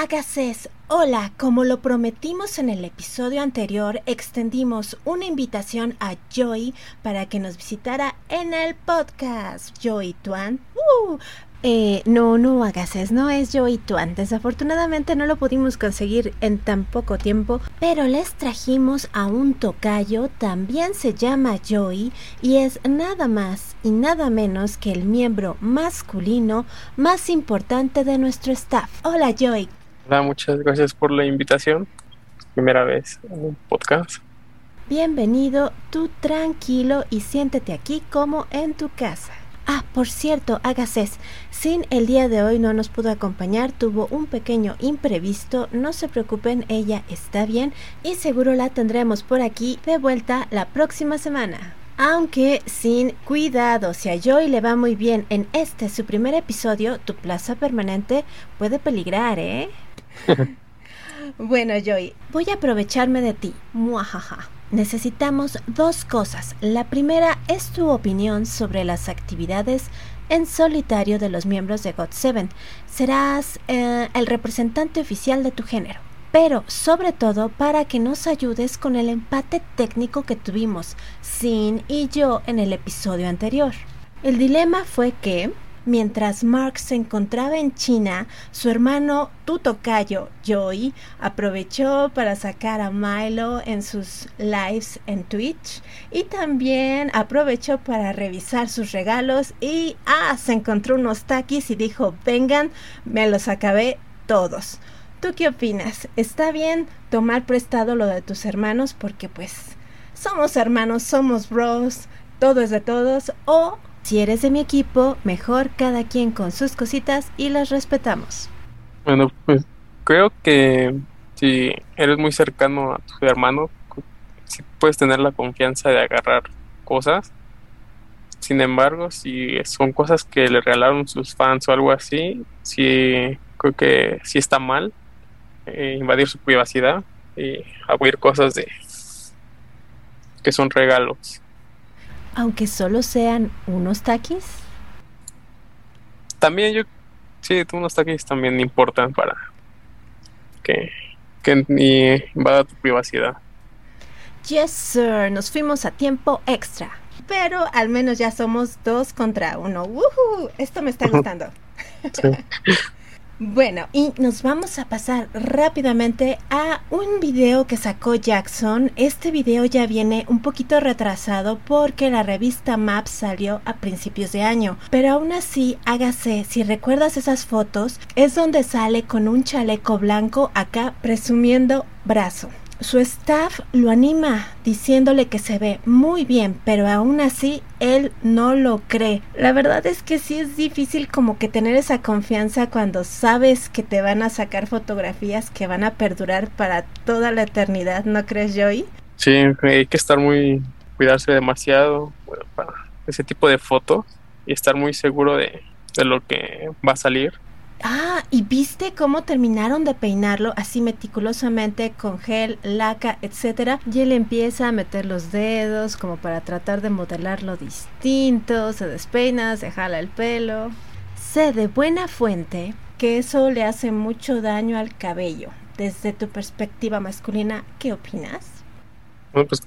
Agaces, hola, como lo prometimos en el episodio anterior, extendimos una invitación a Joy para que nos visitara en el podcast. Joy Tuan, uh, eh, no, no, Agaces, no es Joey Tuan. Desafortunadamente no lo pudimos conseguir en tan poco tiempo, pero les trajimos a un tocayo, también se llama Joey, y es nada más y nada menos que el miembro masculino más importante de nuestro staff. Hola, Joey. Hola, muchas gracias por la invitación. Primera vez en un podcast. Bienvenido, tú tranquilo y siéntete aquí como en tu casa. Ah, por cierto, Agaces, Sin el día de hoy no nos pudo acompañar, tuvo un pequeño imprevisto, no se preocupen, ella está bien y seguro la tendremos por aquí de vuelta la próxima semana. Aunque sin cuidado, si a Joy le va muy bien en este su primer episodio, tu plaza permanente puede peligrar, ¿eh? Bueno, Joy, voy a aprovecharme de ti. Muajaja. Necesitamos dos cosas. La primera es tu opinión sobre las actividades en solitario de los miembros de God7. Serás eh, el representante oficial de tu género. Pero sobre todo para que nos ayudes con el empate técnico que tuvimos Sin y yo en el episodio anterior. El dilema fue que Mientras Mark se encontraba en China, su hermano Tutocayo, Joey, aprovechó para sacar a Milo en sus lives en Twitch y también aprovechó para revisar sus regalos y ah, se encontró unos taquis y dijo, vengan, me los acabé todos. ¿Tú qué opinas? ¿Está bien tomar prestado lo de tus hermanos porque pues somos hermanos, somos bros, todo es de todos o si eres de mi equipo, mejor cada quien con sus cositas y las respetamos. Bueno, pues creo que si eres muy cercano a tu hermano, si puedes tener la confianza de agarrar cosas. Sin embargo, si son cosas que le regalaron sus fans o algo así, sí creo que sí está mal eh, invadir su privacidad y abrir cosas de que son regalos aunque solo sean unos taquis? También yo, sí, unos taquis también importan para que, que ni invada tu privacidad. Yes, sir, nos fuimos a tiempo extra. Pero al menos ya somos dos contra uno. ¡Woohoo! Esto me está gustando. Sí. Bueno, y nos vamos a pasar rápidamente a un video que sacó Jackson. Este video ya viene un poquito retrasado porque la revista Maps salió a principios de año. Pero aún así, hágase, si recuerdas esas fotos, es donde sale con un chaleco blanco acá presumiendo brazo. Su staff lo anima diciéndole que se ve muy bien, pero aún así él no lo cree. La verdad es que sí es difícil como que tener esa confianza cuando sabes que te van a sacar fotografías que van a perdurar para toda la eternidad, ¿no crees, Joey? Sí, hay que estar muy, cuidarse demasiado para ese tipo de fotos y estar muy seguro de, de lo que va a salir Ah, ¿y viste cómo terminaron de peinarlo así meticulosamente con gel, laca, etcétera? Y él empieza a meter los dedos como para tratar de modelarlo distinto, se despeina, se jala el pelo. Sé de buena fuente que eso le hace mucho daño al cabello. Desde tu perspectiva masculina, ¿qué opinas? Bueno, pues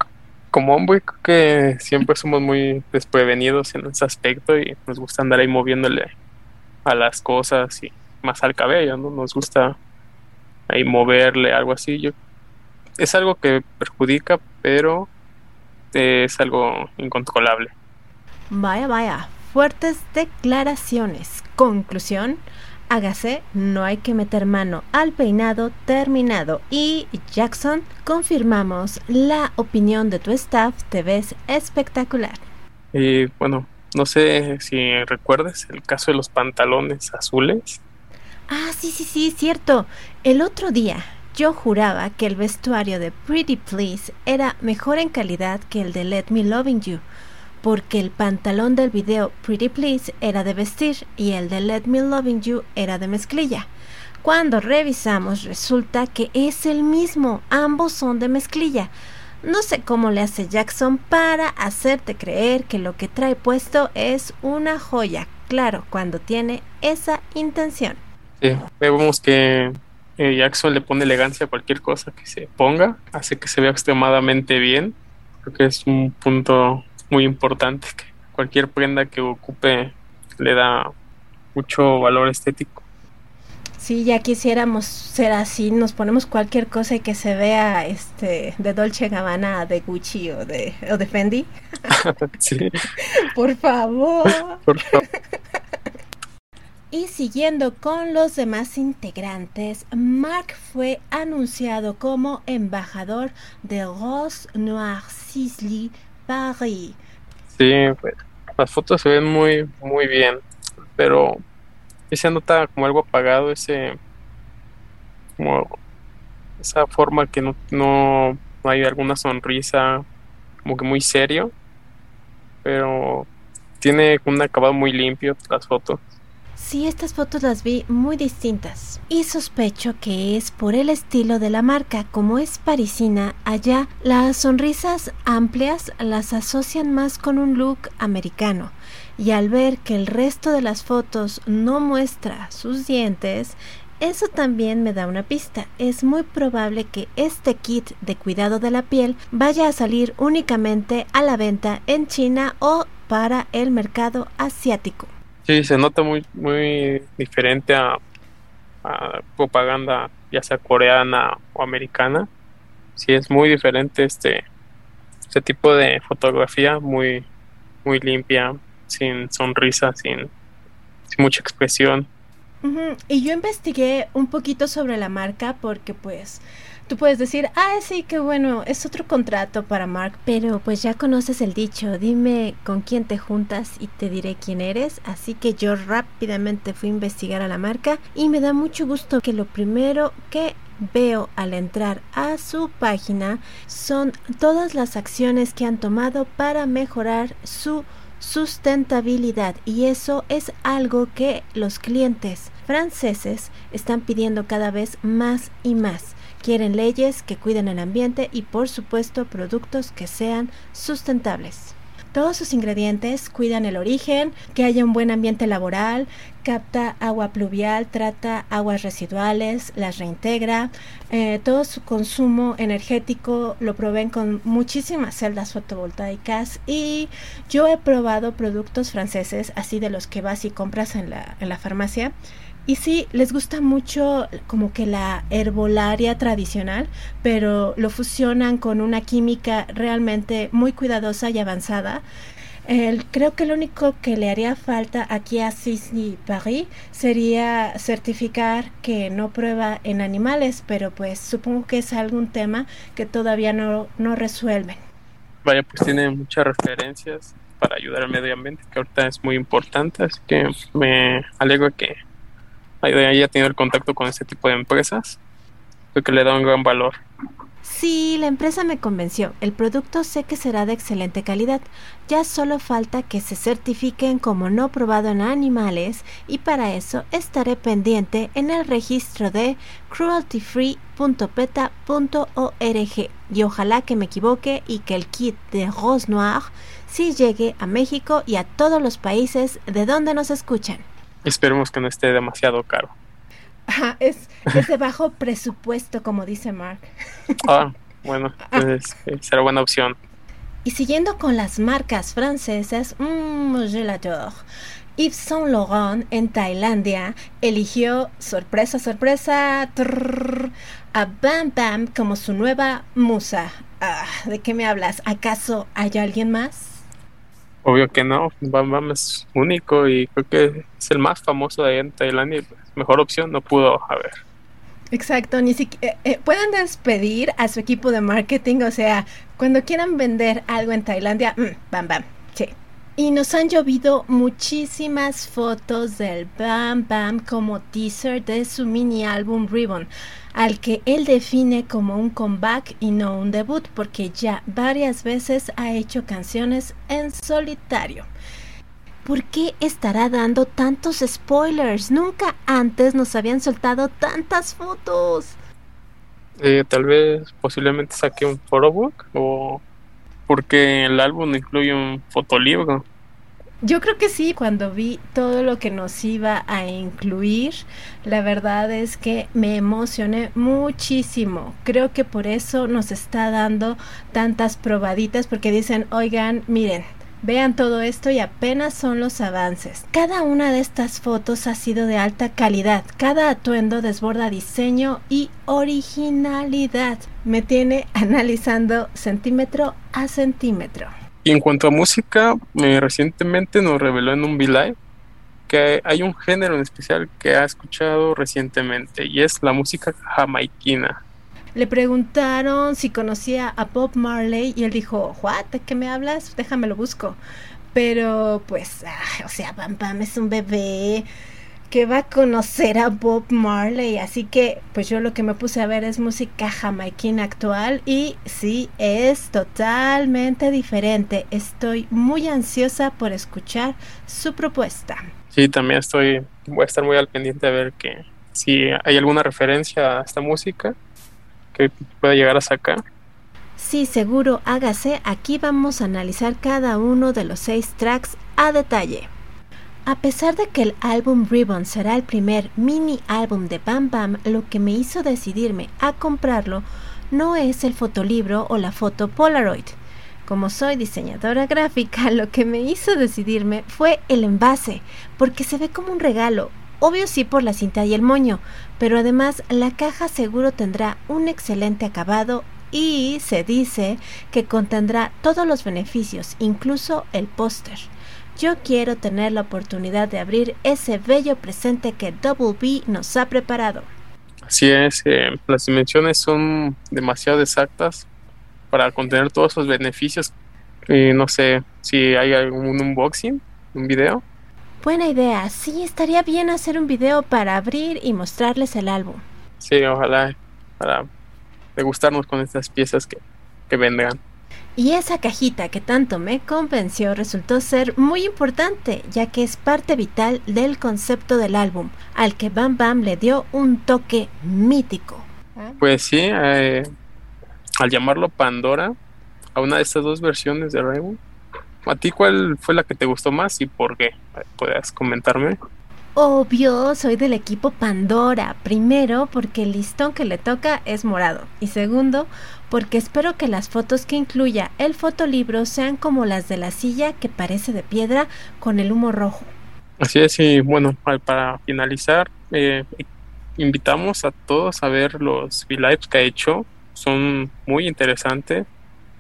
como hombre creo que siempre somos muy desprevenidos en ese aspecto y nos gusta andar ahí moviéndole a las cosas y más al cabello, ¿no? Nos gusta ahí moverle, algo así. Yo, es algo que perjudica, pero es algo incontrolable. Vaya, vaya, fuertes declaraciones. Conclusión, hágase, no hay que meter mano al peinado terminado. Y Jackson, confirmamos la opinión de tu staff, te ves espectacular. Y bueno, no sé si recuerdas el caso de los pantalones azules. Ah, sí, sí, sí, cierto. El otro día yo juraba que el vestuario de Pretty Please era mejor en calidad que el de Let Me Loving You, porque el pantalón del video Pretty Please era de vestir y el de Let Me Loving You era de mezclilla. Cuando revisamos resulta que es el mismo, ambos son de mezclilla. No sé cómo le hace Jackson para hacerte creer que lo que trae puesto es una joya, claro, cuando tiene esa intención. Sí, vemos que Eh, Jackson le pone elegancia a cualquier cosa que se ponga, hace que se vea extremadamente bien. Creo que es un punto muy importante que cualquier prenda que ocupe le da mucho valor estético. Sí, ya quisiéramos ser así, nos ponemos cualquier cosa y que se vea este de Dolce Gabbana, de Gucci o de, o de Fendi. sí. Por favor. Por favor. Y siguiendo con los demás integrantes, Mark fue anunciado como embajador de Rose Noir Sisley Paris. Sí, pues, las fotos se ven muy, muy bien, pero se nota como algo apagado, ese, como esa forma que no, no hay alguna sonrisa, como que muy serio, pero tiene un acabado muy limpio las fotos. Sí, estas fotos las vi muy distintas y sospecho que es por el estilo de la marca. Como es parisina, allá las sonrisas amplias las asocian más con un look americano. Y al ver que el resto de las fotos no muestra sus dientes, eso también me da una pista. Es muy probable que este kit de cuidado de la piel vaya a salir únicamente a la venta en China o para el mercado asiático. Sí, se nota muy, muy diferente a, propaganda, ya sea coreana o americana. Sí, es muy diferente este, este tipo de fotografía, muy, muy limpia, sin sonrisa, sin, sin mucha expresión. Y yo investigué un poquito sobre la marca porque pues tú puedes decir, ah, sí, qué bueno, es otro contrato para Mark, pero pues ya conoces el dicho, dime con quién te juntas y te diré quién eres, así que yo rápidamente fui a investigar a la marca y me da mucho gusto que lo primero que veo al entrar a su página son todas las acciones que han tomado para mejorar su sustentabilidad y eso es algo que los clientes franceses están pidiendo cada vez más y más. Quieren leyes que cuiden el ambiente y por supuesto productos que sean sustentables. Todos sus ingredientes cuidan el origen, que haya un buen ambiente laboral, capta agua pluvial, trata aguas residuales, las reintegra. Eh, todo su consumo energético lo proveen con muchísimas celdas fotovoltaicas y yo he probado productos franceses, así de los que vas y compras en la, en la farmacia y sí, les gusta mucho como que la herbolaria tradicional, pero lo fusionan con una química realmente muy cuidadosa y avanzada. creo que lo único que le haría falta aquí a Cisny Paris sería certificar que no prueba en animales, pero pues supongo que es algún tema que todavía no, no resuelven. Vaya, pues tiene muchas referencias para ayudar al medio ambiente, que ahorita es muy importante, así que me alegro que haya tenido el contacto con este tipo de empresas, que le da un gran valor. Sí, la empresa me convenció. El producto sé que será de excelente calidad. Ya solo falta que se certifiquen como no probado en animales y para eso estaré pendiente en el registro de crueltyfree.peta.org y ojalá que me equivoque y que el kit de Rose Noir sí llegue a México y a todos los países de donde nos escuchan. Esperemos que no esté demasiado caro. es, de bajo presupuesto, como dice Mark. ah, bueno, pues, será buena opción. Y siguiendo con las marcas francesas, mmm, je l'adore. Yves Saint Laurent en Tailandia eligió, sorpresa, sorpresa, a Bam Bam como su nueva musa. Ah, ¿De qué me hablas? ¿Acaso hay alguien más? Obvio que no, Bam Bam es único y creo que es el más famoso de ahí en Tailandia y pues, mejor opción no pudo haber. Exacto, ni siquiera eh, eh, pueden despedir a su equipo de marketing, o sea, cuando quieran vender algo en Tailandia, mm, bam bam. Y nos han llovido muchísimas fotos del Bam Bam como teaser de su mini álbum Ribbon al que él define como un comeback y no un debut, porque ya varias veces ha hecho canciones en solitario. ¿Por qué estará dando tantos spoilers? Nunca antes nos habían soltado tantas fotos. Eh, tal vez posiblemente saque un photobook o porque el álbum incluye un fotolibro. Yo creo que sí, cuando vi todo lo que nos iba a incluir, la verdad es que me emocioné muchísimo. Creo que por eso nos está dando tantas probaditas, porque dicen, oigan, miren, Vean todo esto y apenas son los avances. Cada una de estas fotos ha sido de alta calidad. Cada atuendo desborda diseño y originalidad. Me tiene analizando centímetro a centímetro. Y en cuanto a música, recientemente nos reveló en un V-Live que hay un género en especial que ha escuchado recientemente y es la música jamaiquina. Le preguntaron si conocía a Bob Marley y él dijo, ¿What? ¿De qué me hablas? Déjame lo busco. Pero pues, o sea, Bam Bam es un bebé que va a conocer a Bob Marley. Así que, pues yo lo que me puse a ver es música jamaiquina actual y sí, es totalmente diferente. Estoy muy ansiosa por escuchar su propuesta. Sí, también estoy, voy a estar muy al pendiente a ver que si hay alguna referencia a esta música que pueda llegar a sacar. Sí, seguro, hágase. Aquí vamos a analizar cada uno de los seis tracks a detalle. A pesar de que el álbum Ribbon será el primer mini álbum de Bam Bam, lo que me hizo decidirme a comprarlo no es el fotolibro o la foto Polaroid. Como soy diseñadora gráfica, lo que me hizo decidirme fue el envase, porque se ve como un regalo, Obvio sí por la cinta y el moño, pero además la caja seguro tendrá un excelente acabado y se dice que contendrá todos los beneficios, incluso el póster. Yo quiero tener la oportunidad de abrir ese bello presente que Double B nos ha preparado. Así es, eh, las dimensiones son demasiado exactas para contener todos esos beneficios. Y no sé si hay algún unboxing, un video. Buena idea, sí, estaría bien hacer un video para abrir y mostrarles el álbum. Sí, ojalá para degustarnos con estas piezas que, que vendrán. Y esa cajita que tanto me convenció resultó ser muy importante, ya que es parte vital del concepto del álbum, al que Bam Bam le dio un toque mítico. Pues sí, eh, al llamarlo Pandora, a una de estas dos versiones de Rainbow, ¿A ti cuál fue la que te gustó más y por qué? ¿Puedes comentarme? Obvio, soy del equipo Pandora. Primero, porque el listón que le toca es morado. Y segundo, porque espero que las fotos que incluya el fotolibro sean como las de la silla que parece de piedra con el humo rojo. Así es, y bueno, para finalizar, eh, invitamos a todos a ver los V-Lives que ha hecho. Son muy interesantes,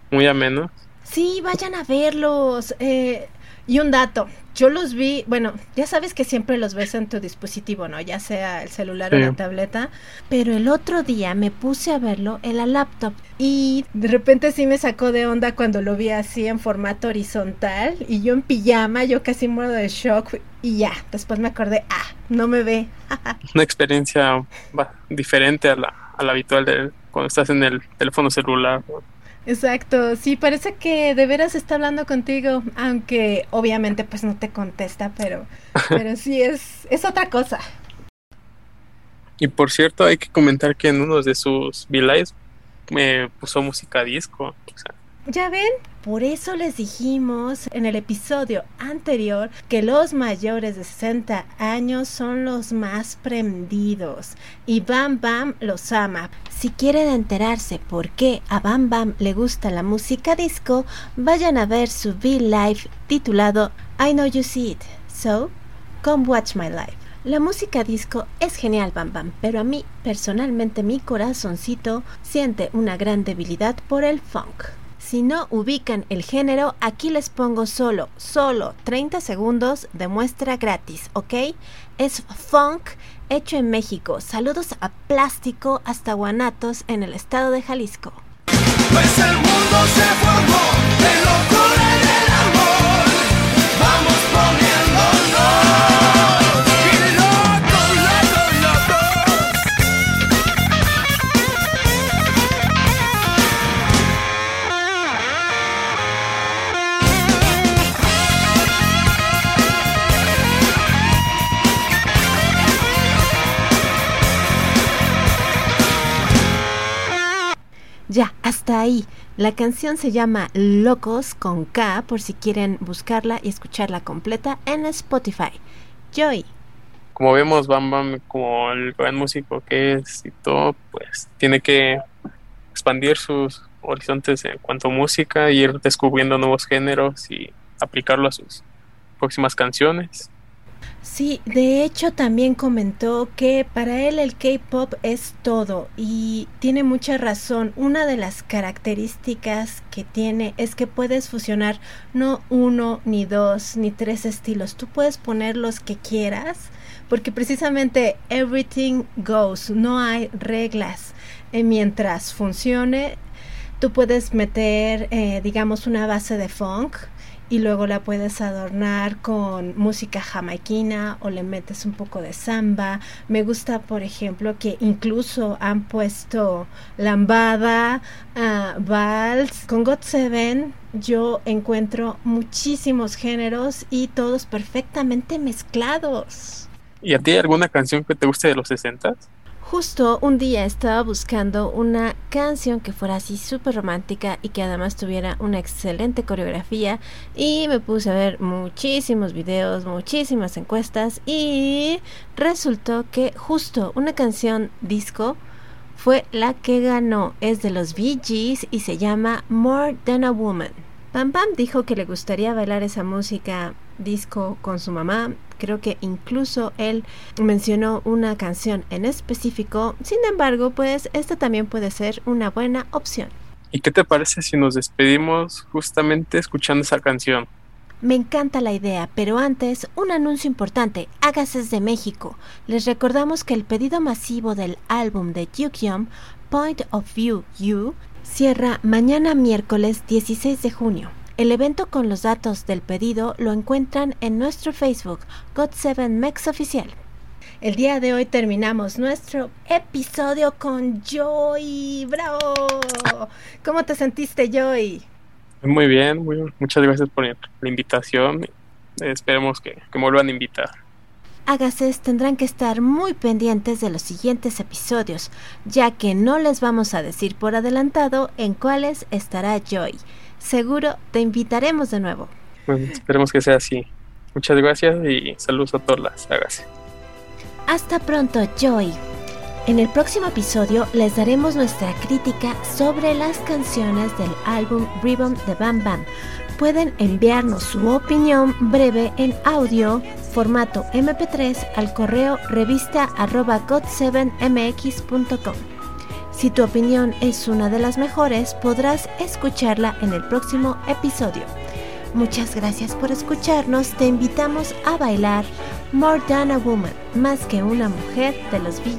muy amenos Sí, vayan a verlos. Eh, y un dato, yo los vi, bueno, ya sabes que siempre los ves en tu dispositivo, ¿no? Ya sea el celular o la tableta, pero el otro día me puse a verlo en la laptop y de repente sí me sacó de onda cuando lo vi así en formato horizontal y yo en pijama, yo casi muero de shock y ya, después me acordé, ah, no me ve. Una experiencia diferente a la, a la habitual de cuando estás en el teléfono celular. Exacto, sí, parece que de veras está hablando contigo, aunque obviamente pues no te contesta, pero, pero sí es, es otra cosa. Y por cierto, hay que comentar que en uno de sus V-Lives me puso música disco. O sea, ¿Ya ven? Por eso les dijimos en el episodio anterior que los mayores de 60 años son los más prendidos y Bam Bam los ama. Si quieren enterarse por qué a Bam Bam le gusta la música disco, vayan a ver su V-Live titulado I Know You See It. So, come watch my life. La música disco es genial, Bam Bam, pero a mí personalmente mi corazoncito siente una gran debilidad por el funk. Si no ubican el género, aquí les pongo solo, solo 30 segundos de muestra gratis, ¿ok? Es funk hecho en México. Saludos a Plástico hasta Guanatos en el estado de Jalisco. Pues el mundo se Ya, hasta ahí. La canción se llama Locos con K por si quieren buscarla y escucharla completa en Spotify. Joy. Como vemos, Bam Bam, como el gran músico que es y todo, pues tiene que expandir sus horizontes en cuanto a música y ir descubriendo nuevos géneros y aplicarlo a sus próximas canciones. Sí, de hecho también comentó que para él el K-Pop es todo y tiene mucha razón. Una de las características que tiene es que puedes fusionar no uno, ni dos, ni tres estilos. Tú puedes poner los que quieras porque precisamente everything goes, no hay reglas. Eh, mientras funcione, tú puedes meter, eh, digamos, una base de funk y luego la puedes adornar con música jamaiquina o le metes un poco de samba. Me gusta, por ejemplo, que incluso han puesto lambada, uh, vals. Con God Seven yo encuentro muchísimos géneros y todos perfectamente mezclados. ¿Y a ti alguna canción que te guste de los 60? Justo un día estaba buscando una canción que fuera así súper romántica y que además tuviera una excelente coreografía y me puse a ver muchísimos videos, muchísimas encuestas y resultó que justo una canción disco fue la que ganó. Es de los Bee Gees y se llama More Than a Woman. Pam Pam dijo que le gustaría bailar esa música disco con su mamá. Creo que incluso él mencionó una canción en específico. Sin embargo, pues esta también puede ser una buena opción. ¿Y qué te parece si nos despedimos justamente escuchando esa canción? Me encanta la idea, pero antes, un anuncio importante. Hágase de México. Les recordamos que el pedido masivo del álbum de Yukyom, Point of View You, Cierra mañana miércoles 16 de junio. El evento con los datos del pedido lo encuentran en nuestro Facebook, God7 Mex Oficial. El día de hoy terminamos nuestro episodio con Joy. ¡Bravo! ¿Cómo te sentiste, Joy? Muy bien, muy, muchas gracias por la invitación. Esperemos que, que me vuelvan a invitar. Agases tendrán que estar muy pendientes de los siguientes episodios, ya que no les vamos a decir por adelantado en cuáles estará Joy. Seguro te invitaremos de nuevo. Bueno, esperemos que sea así. Muchas gracias y saludos a todas las. Hasta pronto, Joy. En el próximo episodio les daremos nuestra crítica sobre las canciones del álbum Ribbon de Bam Bam. Pueden enviarnos su opinión breve en audio formato MP3 al correo revista god7mx.com. Si tu opinión es una de las mejores, podrás escucharla en el próximo episodio. Muchas gracias por escucharnos. Te invitamos a bailar More Than a Woman, más que una mujer de los Bee